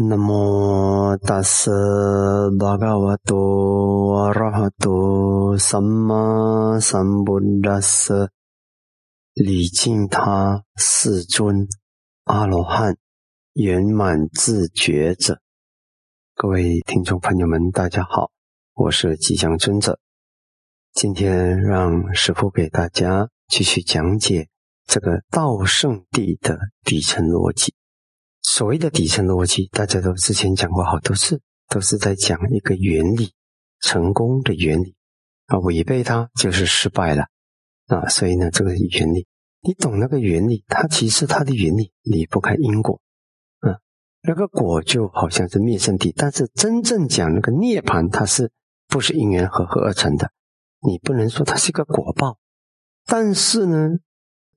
南无大斯巴嘎瓦多阿拉哈多萨玛萨布达斯，礼敬他世尊阿罗汉圆满自觉者。各位听众朋友们，大家好，我是吉祥尊者。今天让师父给大家继续讲解这个道圣地的底层逻辑。所谓的底层逻辑，大家都之前讲过好多次，都是在讲一个原理，成功的原理啊，违背它就是失败了啊。所以呢，这个原理，你懂那个原理，它其实它的原理离不开因果，嗯，那个果就好像是灭生体，但是真正讲那个涅槃，它是不是因缘合合而成的？你不能说它是一个果报，但是呢。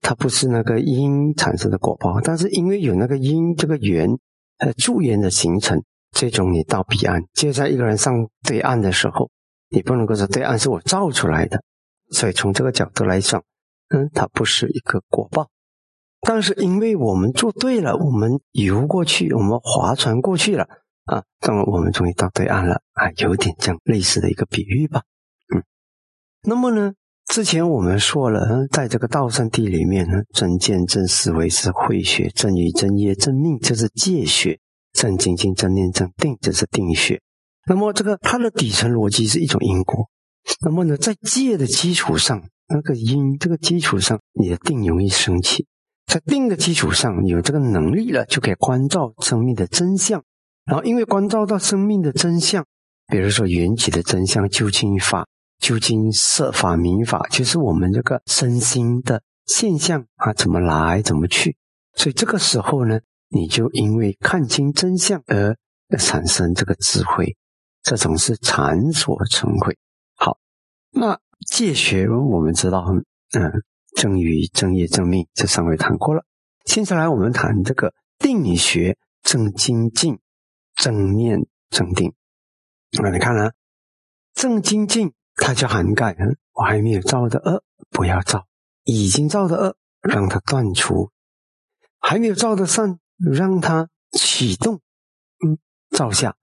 它不是那个因产生的果报，但是因为有那个因这个缘，呃，助缘的形成，最终你到彼岸。就在一个人上对岸的时候，你不能够说对岸是我造出来的，所以从这个角度来讲，嗯，它不是一个果报。但是因为我们做对了，我们游过去，我们划船过去了啊，那么我们终于到对岸了啊，有点这样类似的一个比喻吧，嗯，那么呢？之前我们说了，在这个道圣地里面呢，真见、真思维是慧学，真语、真业、真命，这是戒学；真精进、真念、真定，这是定学。那么这个它的底层逻辑是一种因果。那么呢，在戒的基础上，那个因这个基础上，你的定容易升起；在定的基础上，有这个能力了，就可以关照生命的真相。然后因为关照到生命的真相，比如说缘起的真相、究竟法。究竟设法明法，就是我们这个身心的现象啊，怎么来怎么去？所以这个时候呢，你就因为看清真相而产生这个智慧，这种是禅所成慧。好，那戒学我们知道，嗯，正语、正业、正命这三位谈过了。接下来我们谈这个定理学、正精进、正念、正定。那你看啊，正精进。它就涵盖，嗯，我还没有造的恶，不要造；已经造的恶，让它断除；还没有造的善，让它启动，嗯，造下；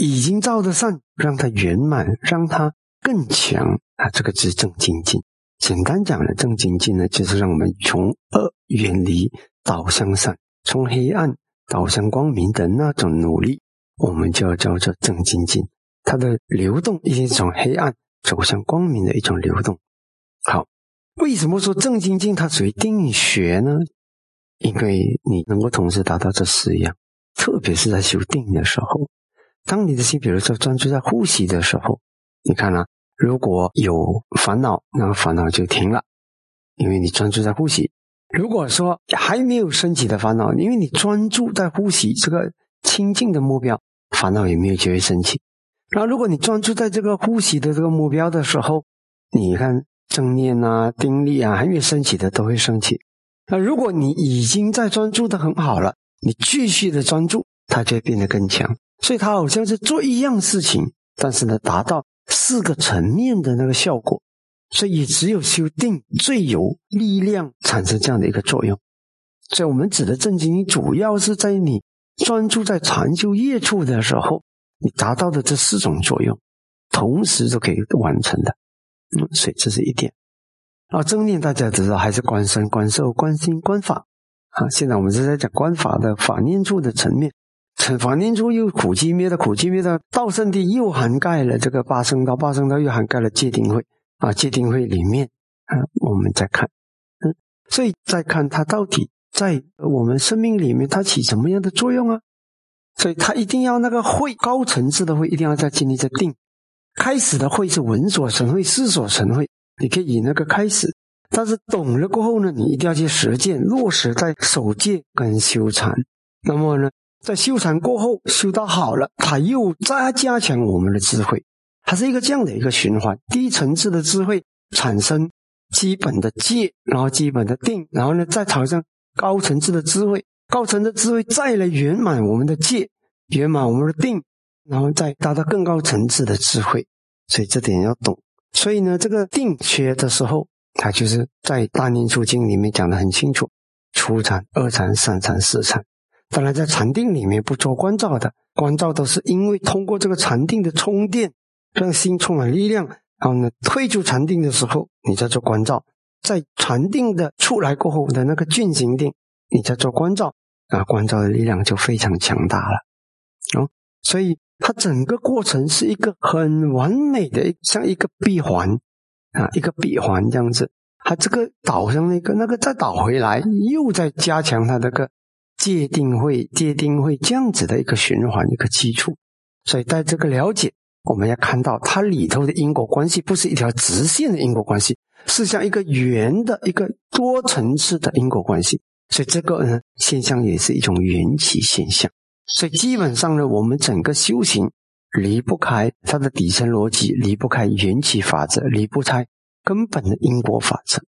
已经造的善，让它圆满，让它更强。啊，这个是正精进。简单讲呢，正精进呢，就是让我们从恶远离，导向善；从黑暗导向光明的那种努力，我们就要叫做正精进。它的流动一定是从黑暗。走向光明的一种流动。好，为什么说正精进它属于定学呢？因为你能够同时达到这四样，特别是在修定的时候，当你的心，比如说专注在呼吸的时候，你看啊，如果有烦恼，那么烦恼就停了，因为你专注在呼吸。如果说还没有升起的烦恼，因为你专注在呼吸这个清净的目标，烦恼也没有机会升起。然后，如果你专注在这个呼吸的这个目标的时候，你看正念啊、定力啊还没有升起的都会升起。那如果你已经在专注的很好了，你继续的专注，它就会变得更强。所以它好像是做一样事情，但是呢，达到四个层面的那个效果。所以只有修定最有力量产生这样的一个作用。所以我们指的正经，主要是在你专注在禅修业处的时候。你达到的这四种作用，同时都可以完成的，嗯，所以这是一点。啊，正念大家知道还是观身、观受、观心、观法啊。现在我们是在讲观法的法念处的层面，法念处又苦寂灭的苦寂灭的道圣地又涵盖了这个八圣道，八圣道又涵盖了戒定慧啊。戒定慧里面啊，我们再看，嗯，所以再看它到底在我们生命里面它起什么样的作用啊？所以他一定要那个会高层次的会，一定要在经历着定。开始的会是闻所成会，思所成会，你可以以那个开始。但是懂了过后呢，你一定要去实践落实在守戒跟修禅。那么呢，在修禅过后修到好了，他又再加强我们的智慧，它是一个这样的一个循环。低层次的智慧产生基本的戒，然后基本的定，然后呢再朝向高层次的智慧。高层的智慧再来圆满我们的戒，圆满我们的定，然后再达到更高层次的智慧。所以这点要懂。所以呢，这个定学的时候，它就是在《大念处经》里面讲的很清楚：初禅、二禅、三禅、四禅。当然，在禅定里面不做关照的，关照都是因为通过这个禅定的充电，让心充满力量。然后呢，退出禅定的时候，你在做关照；在禅定的出来过后的那个进行定，你在做关照啊，关照的力量就非常强大了。哦，所以它整个过程是一个很完美的，像一个闭环啊，一个闭环这样子。它这个导上那个那个再导回来，又在加强它这个界定会界定会这样子的一个循环一个基础。所以在这个了解。我们要看到它里头的因果关系不是一条直线的因果关系，是像一个圆的一个多层次的因果关系。所以这个呢现象也是一种缘起现象。所以基本上呢，我们整个修行离不开它的底层逻辑，离不开缘起法则，离不开根本的因果法则。